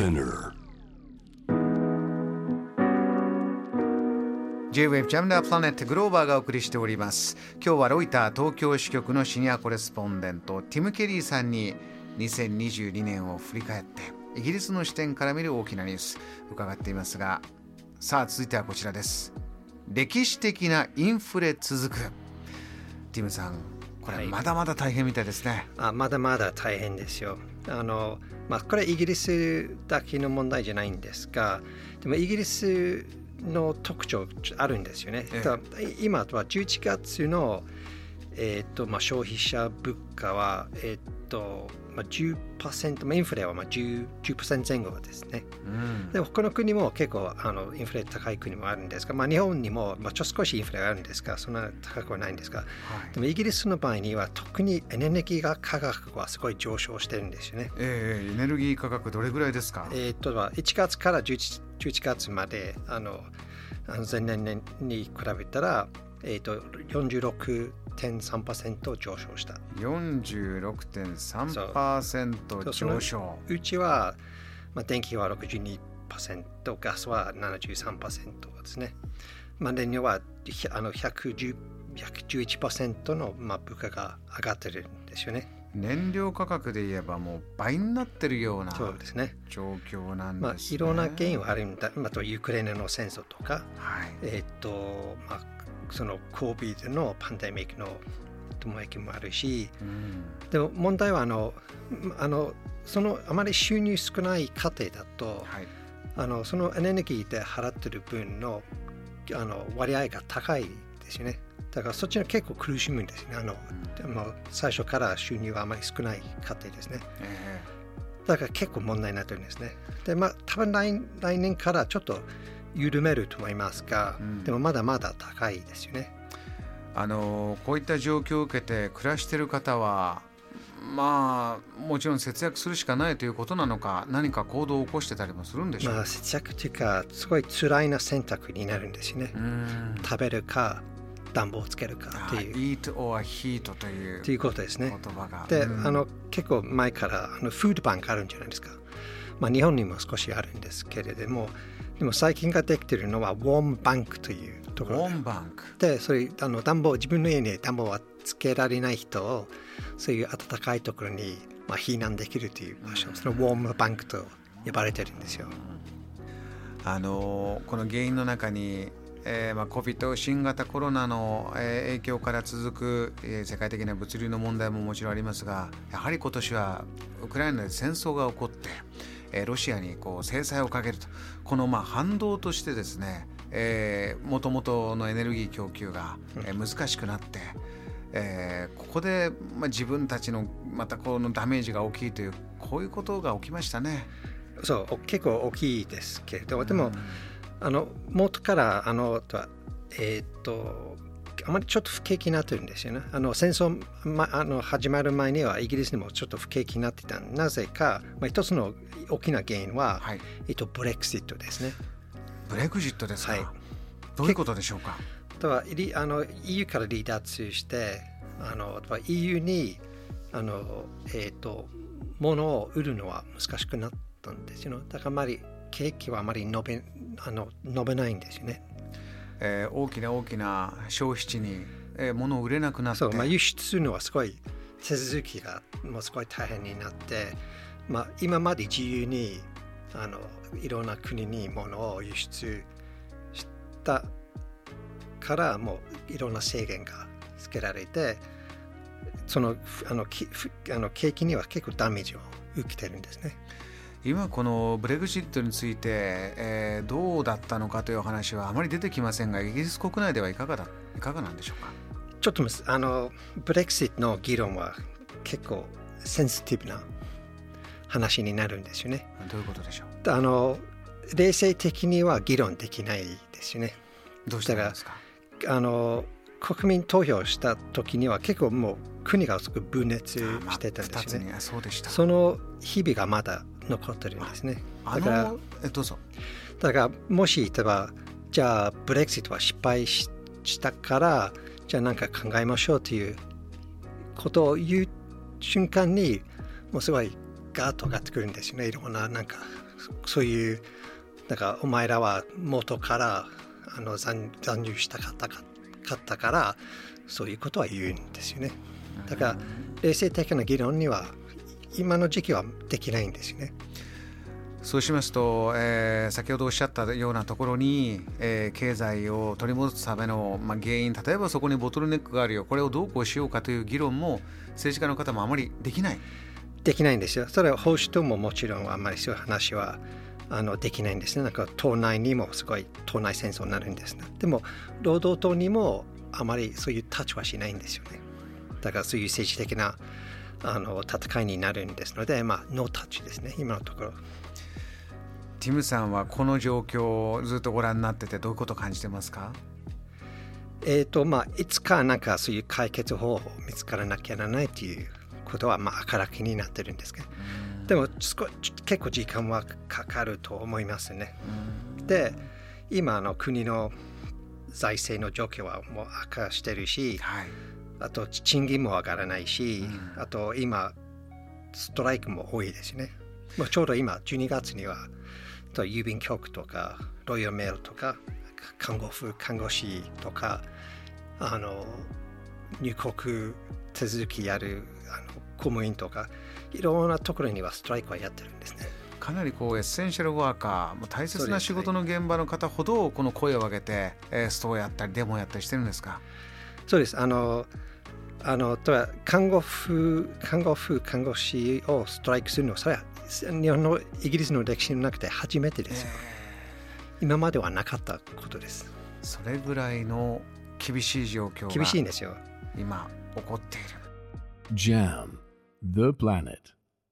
Spinner. J-Wave ジャムダープラネットグローバーがお送りしております。今日はロイター東京支局のシニアコレスポンデントティム・ケリーさんに2022年を振り返ってイギリスの視点から見る大きなニュース伺っていますがさあ続いてはこちらです。歴史的なインフレ続く。ティムさんこれまだまだ大変みたいですね、あまだまだ大変ですよ。あの、まあ、これイギリスだけの問題じゃないんですがでもイギリスの特徴あるんですよね。ええ。だ今は11月の、えーとまあ、消費者物価は、えーとまあ、10%、まあ、インフレはまあ 10%, 10前後ですね。うんで他の国も結構あのインフレ高い国もあるんですが、まあ、日本にも、まあ、ちょっと少しインフレがあるんですがそんな高くはないんですがはいでもイギリスの場合には特にエネルギーが価格はすごい上昇してるんですよね。ええエネルギー価格どれぐらいですか、えー、とは1月から 11, 11月まであのあの前年に比べたら、えー、と46.3%上昇した。46.3%上昇うちは、まあ、電気は62%、ガスは73%ですね。まあ、燃料はひあの110 111%の、まあ、物価が上がってるんですよね。燃料価格で言えばもう倍になってるようなそうですね。状況なんまあ、ですね。いろんな原因はあるんだ。まあ、あとウクライナの戦争とか、はい。えっ、と、まあ、その COVID のパンデミックの影響もあるし、うんでも問題はあの、あの、そのあまり収入少ない家庭だと、はい。あのそのエネルギーで払ってる分のあの割合が高いですよね。だからそっちの結構苦しむんですよね。あの、でも最初から収入があまり少ない家庭ですね。えだから結構問題になってるんですね。で、まあ、多分来来年からちょっと緩めると思いますが、うんでもまだまだ高いですよね。えあのこういった状況を受けて暮らしている方はまあもちろん節約するしかないということなのか何か行動を起こしてたりもするんでしょうか？まあ、節約というか、すごい辛いな選択になるんですよね。うん食べるか、暖房つけるかあっていう、eat or heat というということです言ね。葉が。で、うんあの結構前からあのフードバンクあるんじゃないですか。まあ、日本にも少しあるんですけれども、でも最近ができているのはウォームバンクというところでウォームバンク。で、それあの暖房、自分の家に暖房はつけられない人を、そういう暖かいところに、まあ、避難できるという場所、そのウォームバンクと呼ばれてるんですよ。あのこの原因の中に、えーまあ、COVID 新型コロナの、えー影響から続く、えー世界的な物流の問題ももちろんありますがやはり今年はウクライナで戦争が起こえーロシアにこう制裁をかけると。このまあ反動としてですねもともとのエネルギー供給が、えー難しくなって、えーここで、まあ、自分たちのまたこのダメージが大きいというこういうことが起きましたね。そう、お結構大きいですけれど、でも、あの元からあのとはえーっとあまりちょっと不景気になってるんですよね。あの戦争、ま、あの始まる前にはイギリスにもちょっと不景気になってた。なぜか、まあ、一つの大きな原因は、はい、えっと、ブレクシットですね。ブレグジットですか、はいどういうことでしょうか？とはリあの EU から離脱してあの EU にあの、えー、と物を売るのは難しくなったんですよだからあまり景気はあまり伸びあの伸びないんですよね。えー大きな大きな消費地に、えー物を売れなくなってそう、まあ、輸出するのはすごい手続きがもうすごい大変になって、まあ、今まで自由にあのいろんな国に物を輸出したからもういろんな制限がつけられてそのあのきあの景気には結構ダメージを受けてるんですね。今このブレグジットについて、えーどうだったのかという話はあまり出てきませんがイギリス国内ではいかがだいかがなんでしょうか？ちょっとあのブレクシットの議論は結構センシティブな話になるんですよね。どういうことでしょう？あの冷静的には議論できないですよね。どうしてなんですか？あの国民投票した時には結構もう国がすごく分裂してたんですよね。二つにあその日々がまだ残ってるんですね。あだからのえどうぞ。だからもし例えばじゃあブレクシットは失敗ししたからじゃあなんか考えましょうということを言う瞬間にもうすごいガーッと上がってくるんですよね。いろんななんかそういうなんかお前らは元からあの残残留したかったかかったからそういうことは言うんですよね。だから冷静的な議論には今の時期はできないんですよね。そうしますと、えー、先ほどおっしゃったようなところに、えー、経済を取り戻すための、まあ、原因例えばそこにボトルネックがあるよ。これをどうこうしようかという議論も政治家の方もあまりできない。できないんですよ。それは保守党ももちろんあんまりそういう話はあのできないんですね。なんか党内にもすごい党内戦争になるんですね。でも労働党にもあまりそういうタッチはしないんですよね。だからそういう政治的なあの戦いになるんですのでまあノータッチですね。今のところ。ティムさんはこの状況をずっとご覧になっててどういうことを感じてますか？えっ、とまあいつかなんかそういう解決方法見つからなきゃならないということはまあ明らかになってるんですけど。でも結構時間はかかると思いますね。で今の国の財政の状況はもう悪化してるし、はい、あと賃金も上がらないし、うん、あと今ストライクも多いですね。まあ、ちょうど今12月にはと郵便局とかロイヤルメールとか看護婦看護師とかあの入国手続きやるあの公務員とかいろんなところにはストライクはやってるんですね。かなりこうエッセンシャルワーカー大切な仕事の現場の方ほどこの声を上げて、えストをやったりデモをやったりしてるんですか？そうです。あのあのとは看護婦看護婦看護師をストライクするのはそれは日本のイギリスの歴史の中で初めてですよ、えー、今まではなかったことです。それぐらいの厳しい状況が厳しいんですよ。今起こっている。JAM The Planet